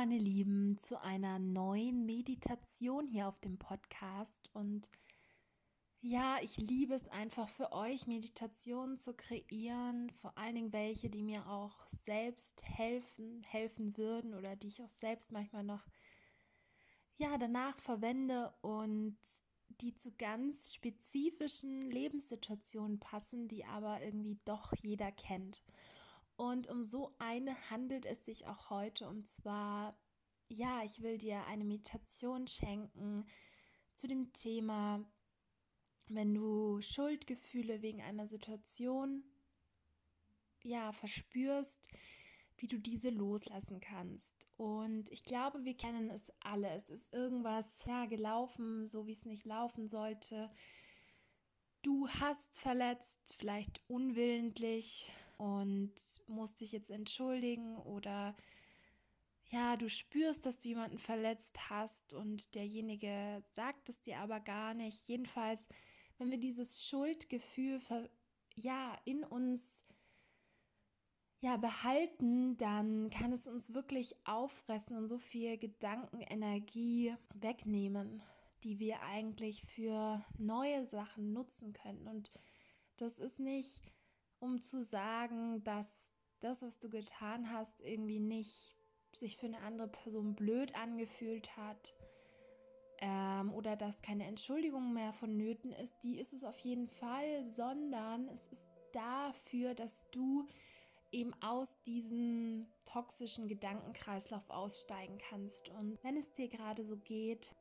Meine Lieben zu einer neuen Meditation hier auf dem Podcast und ja, ich liebe es einfach für euch, Meditationen zu kreieren, vor allen Dingen welche, die mir auch selbst helfen, helfen würden oder die ich auch selbst manchmal noch ja, danach verwende und die zu ganz spezifischen Lebenssituationen passen, die aber irgendwie doch jeder kennt. Und um so eine handelt es sich auch heute. Und zwar, ja, ich will dir eine Meditation schenken zu dem Thema, wenn du Schuldgefühle wegen einer Situation, ja, verspürst, wie du diese loslassen kannst. Und ich glaube, wir kennen es alle. Es ist irgendwas, ja, gelaufen, so wie es nicht laufen sollte. Du hast verletzt, vielleicht unwillentlich und musst dich jetzt entschuldigen oder ja, du spürst, dass du jemanden verletzt hast und derjenige sagt es dir aber gar nicht. Jedenfalls, wenn wir dieses Schuldgefühl ja in uns ja behalten, dann kann es uns wirklich auffressen und so viel Gedankenenergie wegnehmen, die wir eigentlich für neue Sachen nutzen können und das ist nicht um zu sagen, dass das, was du getan hast, irgendwie nicht sich für eine andere Person blöd angefühlt hat ähm, oder dass keine Entschuldigung mehr vonnöten ist, die ist es auf jeden Fall, sondern es ist dafür, dass du eben aus diesem toxischen Gedankenkreislauf aussteigen kannst. Und wenn es dir gerade so geht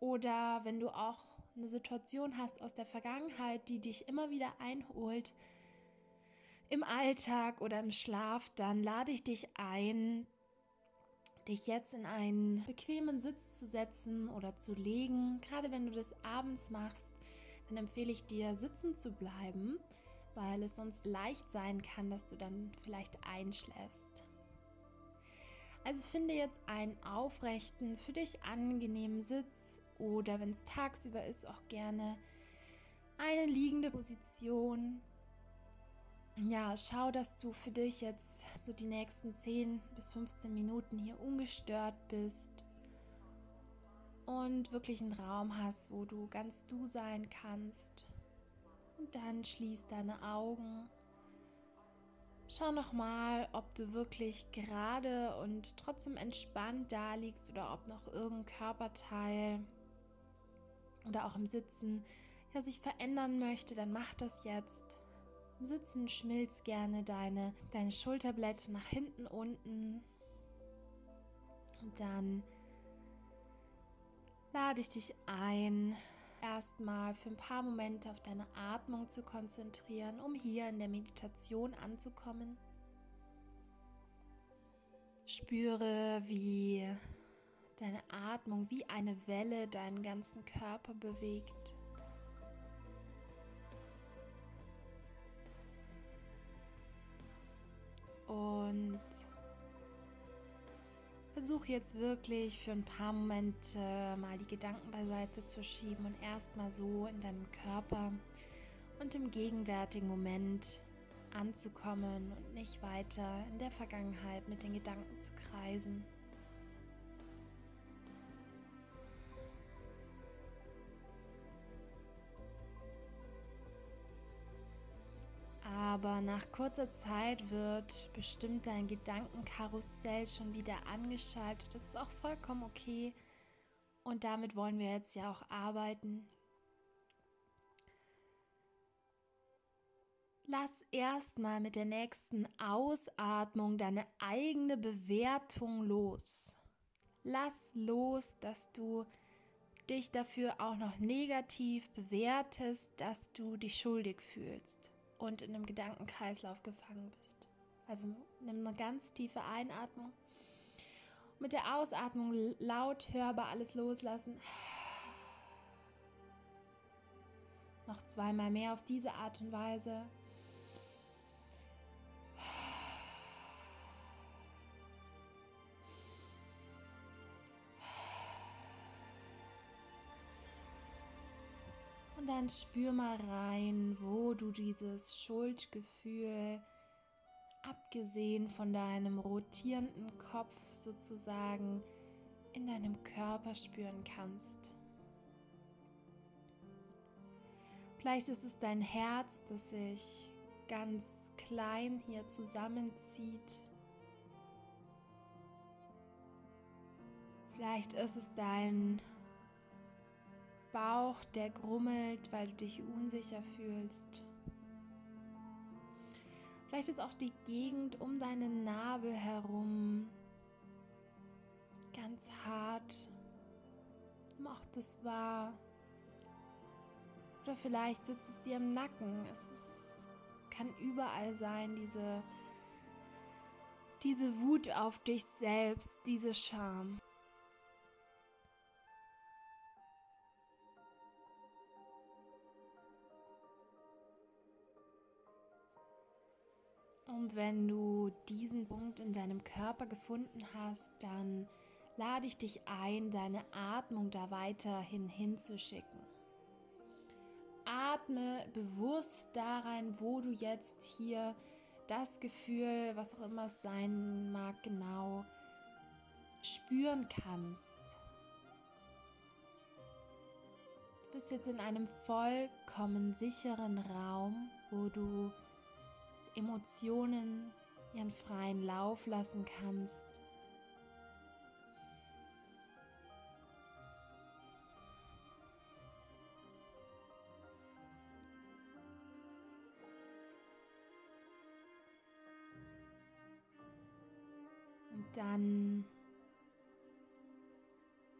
oder wenn du auch eine Situation hast aus der Vergangenheit, die dich immer wieder einholt, im Alltag oder im Schlaf, dann lade ich dich ein, dich jetzt in einen bequemen Sitz zu setzen oder zu legen. Gerade wenn du das abends machst, dann empfehle ich dir, sitzen zu bleiben, weil es sonst leicht sein kann, dass du dann vielleicht einschläfst. Also finde jetzt einen aufrechten, für dich angenehmen Sitz oder wenn es tagsüber ist, auch gerne eine liegende Position ja, schau, dass du für dich jetzt so die nächsten 10 bis 15 Minuten hier ungestört bist und wirklich einen Raum hast, wo du ganz du sein kannst. Und dann schließ deine Augen. Schau nochmal, ob du wirklich gerade und trotzdem entspannt da liegst oder ob noch irgendein Körperteil oder auch im Sitzen ja, sich verändern möchte, dann mach das jetzt. Im Sitzen schmilzt gerne deine, deine Schulterblätter nach hinten unten. Und dann lade ich dich ein, erstmal für ein paar Momente auf deine Atmung zu konzentrieren, um hier in der Meditation anzukommen. Spüre, wie deine Atmung wie eine Welle deinen ganzen Körper bewegt. Versuche jetzt wirklich für ein paar Momente mal die Gedanken beiseite zu schieben und erstmal so in deinem Körper und im gegenwärtigen Moment anzukommen und nicht weiter in der Vergangenheit mit den Gedanken zu kreisen. Aber nach kurzer Zeit wird bestimmt dein Gedankenkarussell schon wieder angeschaltet. Das ist auch vollkommen okay. Und damit wollen wir jetzt ja auch arbeiten. Lass erstmal mit der nächsten Ausatmung deine eigene Bewertung los. Lass los, dass du dich dafür auch noch negativ bewertest, dass du dich schuldig fühlst und in einem Gedankenkreislauf gefangen bist. Also nimm eine ganz tiefe Einatmung. Mit der Ausatmung laut hörbar alles loslassen. Noch zweimal mehr auf diese Art und Weise. Dann spür mal rein, wo du dieses Schuldgefühl, abgesehen von deinem rotierenden Kopf sozusagen, in deinem Körper spüren kannst. Vielleicht ist es dein Herz, das sich ganz klein hier zusammenzieht. Vielleicht ist es dein Bauch, der grummelt, weil du dich unsicher fühlst. Vielleicht ist auch die Gegend um deinen Nabel herum ganz hart. Mach das wahr. Oder vielleicht sitzt es dir im Nacken. Es ist, kann überall sein, diese, diese Wut auf dich selbst, diese Scham. Und wenn du diesen Punkt in deinem Körper gefunden hast, dann lade ich dich ein, deine Atmung da weiterhin hinzuschicken. Atme bewusst da rein, wo du jetzt hier das Gefühl, was auch immer es sein mag, genau spüren kannst. Du bist jetzt in einem vollkommen sicheren Raum, wo du Emotionen ihren freien Lauf lassen kannst. Und dann,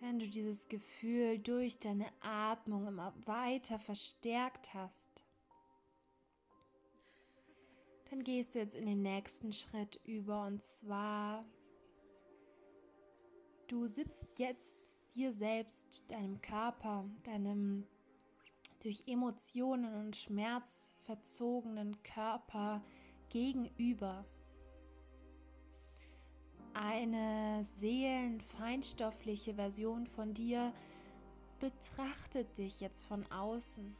wenn du dieses Gefühl durch deine Atmung immer weiter verstärkt hast, dann gehst du jetzt in den nächsten Schritt über und zwar, du sitzt jetzt dir selbst, deinem Körper, deinem durch Emotionen und Schmerz verzogenen Körper gegenüber. Eine seelenfeinstoffliche Version von dir betrachtet dich jetzt von außen.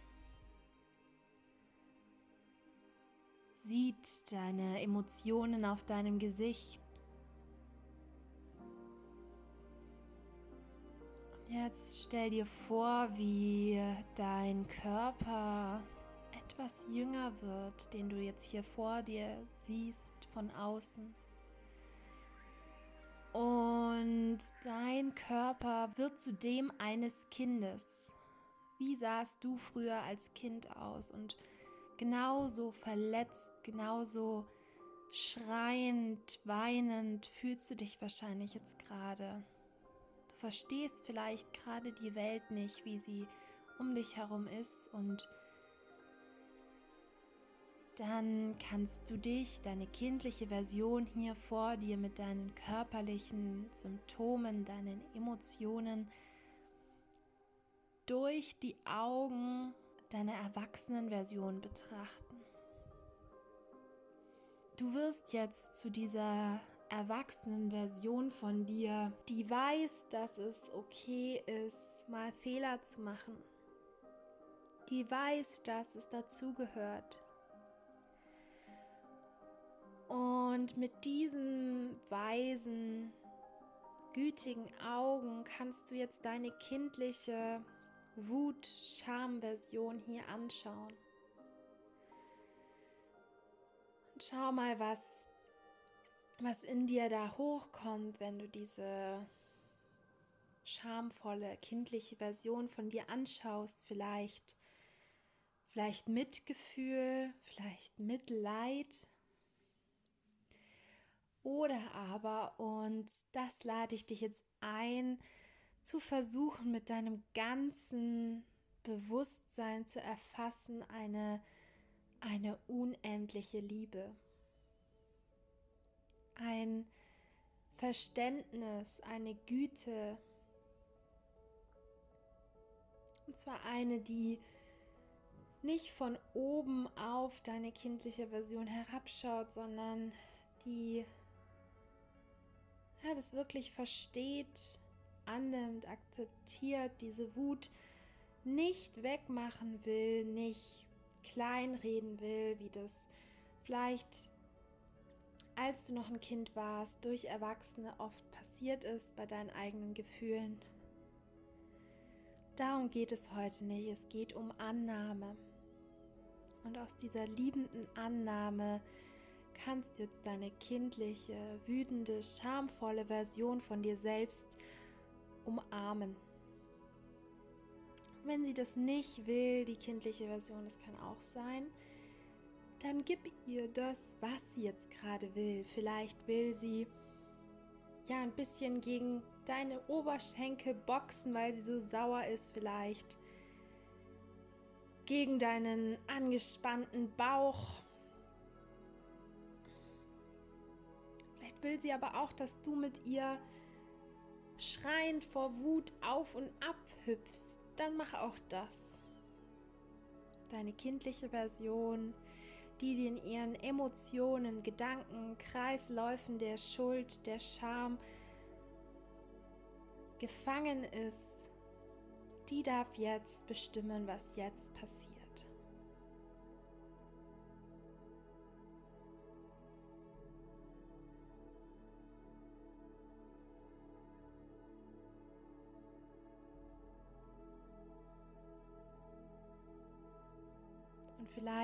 Sieht deine Emotionen auf deinem Gesicht. Jetzt stell dir vor, wie dein Körper etwas jünger wird, den du jetzt hier vor dir siehst von außen. Und dein Körper wird zu dem eines Kindes. Wie sahst du früher als Kind aus? Und genauso verletzt genauso schreiend, weinend fühlst du dich wahrscheinlich jetzt gerade. Du verstehst vielleicht gerade die Welt nicht, wie sie um dich herum ist und dann kannst du dich, deine kindliche Version hier vor dir mit deinen körperlichen Symptomen, deinen Emotionen durch die Augen deiner Erwachsenenversion betrachten. Du wirst jetzt zu dieser erwachsenen Version von dir, die weiß, dass es okay ist, mal Fehler zu machen. Die weiß, dass es dazugehört. Und mit diesen weisen, gütigen Augen kannst du jetzt deine kindliche Wut-Scham-Version hier anschauen. Schau mal, was, was in dir da hochkommt, wenn du diese schamvolle, kindliche Version von dir anschaust. Vielleicht, vielleicht Mitgefühl, vielleicht Mitleid. Oder aber, und das lade ich dich jetzt ein, zu versuchen, mit deinem ganzen Bewusstsein zu erfassen, eine, eine unendliche Liebe. Ein Verständnis, eine Güte. Und zwar eine, die nicht von oben auf deine kindliche Version herabschaut, sondern die ja, das wirklich versteht, annimmt, akzeptiert, diese Wut nicht wegmachen will, nicht kleinreden will, wie das vielleicht als du noch ein Kind warst, durch Erwachsene oft passiert ist bei deinen eigenen Gefühlen. Darum geht es heute nicht, es geht um Annahme. Und aus dieser liebenden Annahme kannst du jetzt deine kindliche, wütende, schamvolle Version von dir selbst umarmen. Wenn sie das nicht will, die kindliche Version, das kann auch sein, dann gib ihr das, was sie jetzt gerade will. Vielleicht will sie ja ein bisschen gegen deine Oberschenkel boxen, weil sie so sauer ist, vielleicht gegen deinen angespannten Bauch. Vielleicht will sie aber auch, dass du mit ihr schreiend vor Wut auf und ab hüpfst, dann mach auch das. Deine kindliche Version, die, die in ihren Emotionen, Gedanken, Kreisläufen der Schuld, der Scham gefangen ist, die darf jetzt bestimmen, was jetzt passiert.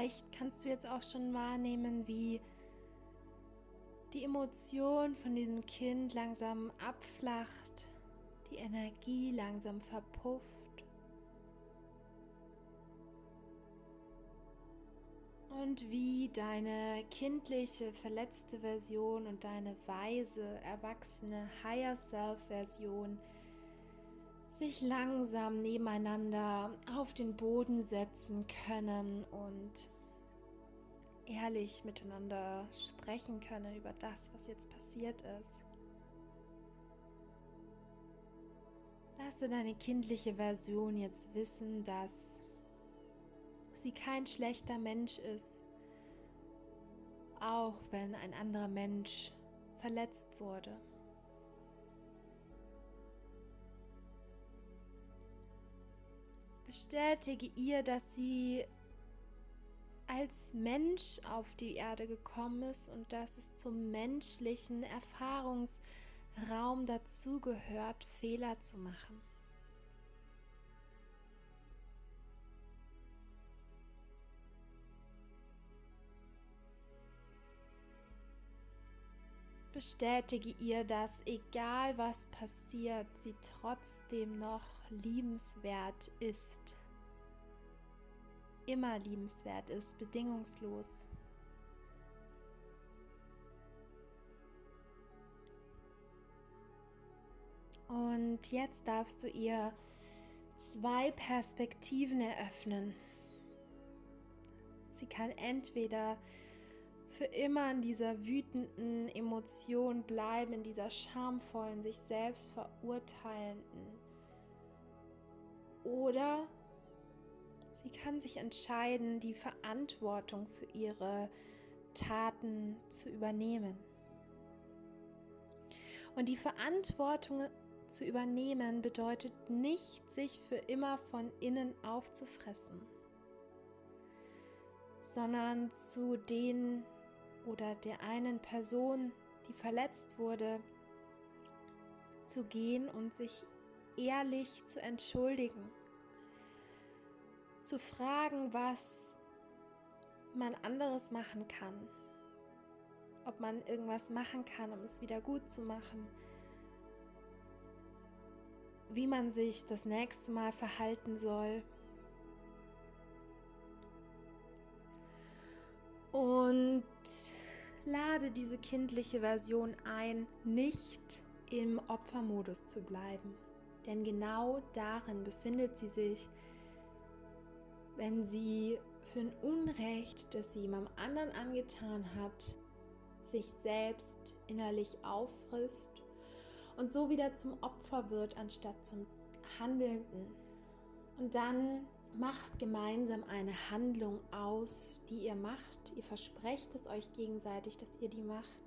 Vielleicht kannst du jetzt auch schon wahrnehmen, wie die Emotion von diesem Kind langsam abflacht, die Energie langsam verpufft. Und wie deine kindliche, verletzte Version und deine weise, erwachsene Higher Self-Version sich langsam nebeneinander auf den Boden setzen können und ehrlich miteinander sprechen können über das, was jetzt passiert ist. Lasse deine kindliche Version jetzt wissen, dass sie kein schlechter Mensch ist, auch wenn ein anderer Mensch verletzt wurde. Bestätige ihr, dass sie als Mensch auf die Erde gekommen ist und dass es zum menschlichen Erfahrungsraum dazugehört, Fehler zu machen. Bestätige ihr, dass egal was passiert, sie trotzdem noch liebenswert ist. Immer liebenswert ist, bedingungslos. Und jetzt darfst du ihr zwei Perspektiven eröffnen. Sie kann entweder für immer in dieser wütenden Emotion bleiben, in dieser schamvollen, sich selbst verurteilenden oder sie kann sich entscheiden, die Verantwortung für ihre Taten zu übernehmen. Und die Verantwortung zu übernehmen bedeutet nicht, sich für immer von innen aufzufressen, sondern zu den oder der einen Person, die verletzt wurde, zu gehen und sich ehrlich zu entschuldigen, zu fragen, was man anderes machen kann, ob man irgendwas machen kann, um es wieder gut zu machen, wie man sich das nächste Mal verhalten soll. Und lade diese kindliche Version ein, nicht im Opfermodus zu bleiben. Denn genau darin befindet sie sich, wenn sie für ein Unrecht, das sie jemandem anderen angetan hat, sich selbst innerlich auffrisst und so wieder zum Opfer wird, anstatt zum Handelnden. Und dann macht gemeinsam eine Handlung aus, die ihr macht. Ihr versprecht es euch gegenseitig, dass ihr die macht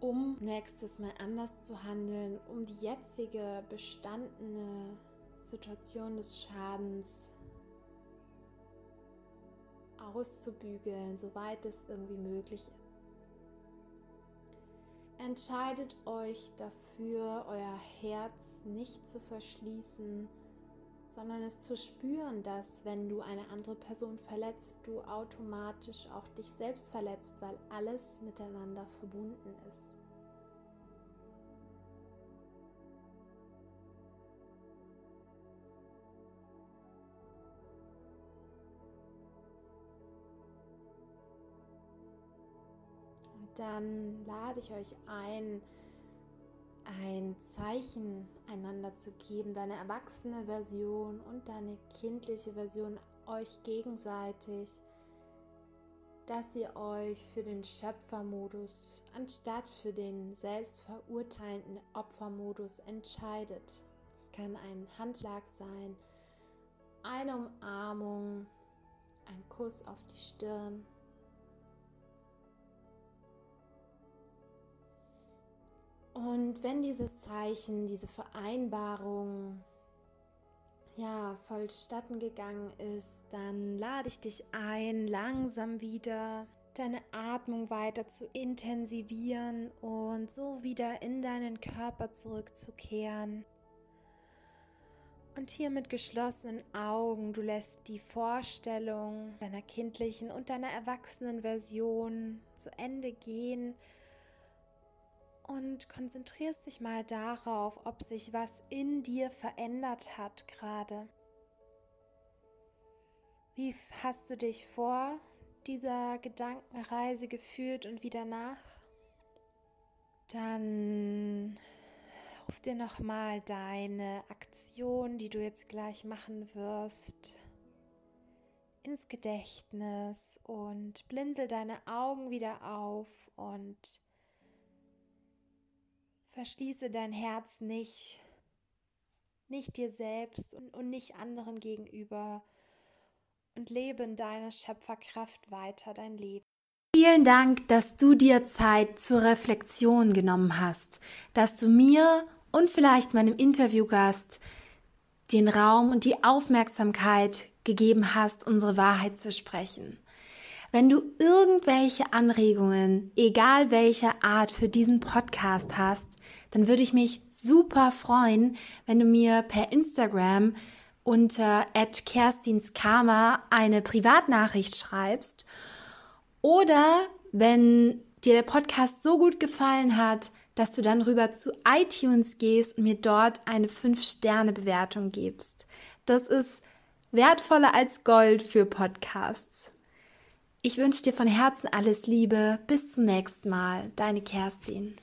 um nächstes Mal anders zu handeln, um die jetzige bestandene Situation des Schadens auszubügeln, soweit es irgendwie möglich ist. Entscheidet euch dafür, euer Herz nicht zu verschließen, sondern es zu spüren, dass wenn du eine andere Person verletzt, du automatisch auch dich selbst verletzt, weil alles miteinander verbunden ist. Dann lade ich euch ein, ein Zeichen einander zu geben, deine erwachsene Version und deine kindliche Version euch gegenseitig, dass ihr euch für den Schöpfermodus anstatt für den selbstverurteilenden Opfermodus entscheidet. Es kann ein Handschlag sein, eine Umarmung, ein Kuss auf die Stirn Und wenn dieses Zeichen, diese Vereinbarung ja vollstatten gegangen ist, dann lade ich dich ein, langsam wieder deine Atmung weiter zu intensivieren und so wieder in deinen Körper zurückzukehren. Und hier mit geschlossenen Augen, du lässt die Vorstellung deiner kindlichen und deiner erwachsenen Version zu Ende gehen und konzentrierst dich mal darauf, ob sich was in dir verändert hat gerade. Wie hast du dich vor dieser Gedankenreise gefühlt und wieder nach? Dann ruf dir noch mal deine Aktion, die du jetzt gleich machen wirst, ins Gedächtnis und blinzel deine Augen wieder auf und Verschließe dein Herz nicht, nicht dir selbst und, und nicht anderen gegenüber und lebe in deiner Schöpferkraft weiter dein Leben. Vielen Dank, dass du dir Zeit zur Reflexion genommen hast, dass du mir und vielleicht meinem Interviewgast den Raum und die Aufmerksamkeit gegeben hast, unsere Wahrheit zu sprechen. Wenn du irgendwelche Anregungen, egal welcher Art, für diesen Podcast hast, dann würde ich mich super freuen, wenn du mir per Instagram unter @kerstinskarma eine Privatnachricht schreibst oder wenn dir der Podcast so gut gefallen hat, dass du dann rüber zu iTunes gehst und mir dort eine 5-Sterne-Bewertung gibst. Das ist wertvoller als Gold für Podcasts. Ich wünsche dir von Herzen alles Liebe. Bis zum nächsten Mal. Deine Kerstin.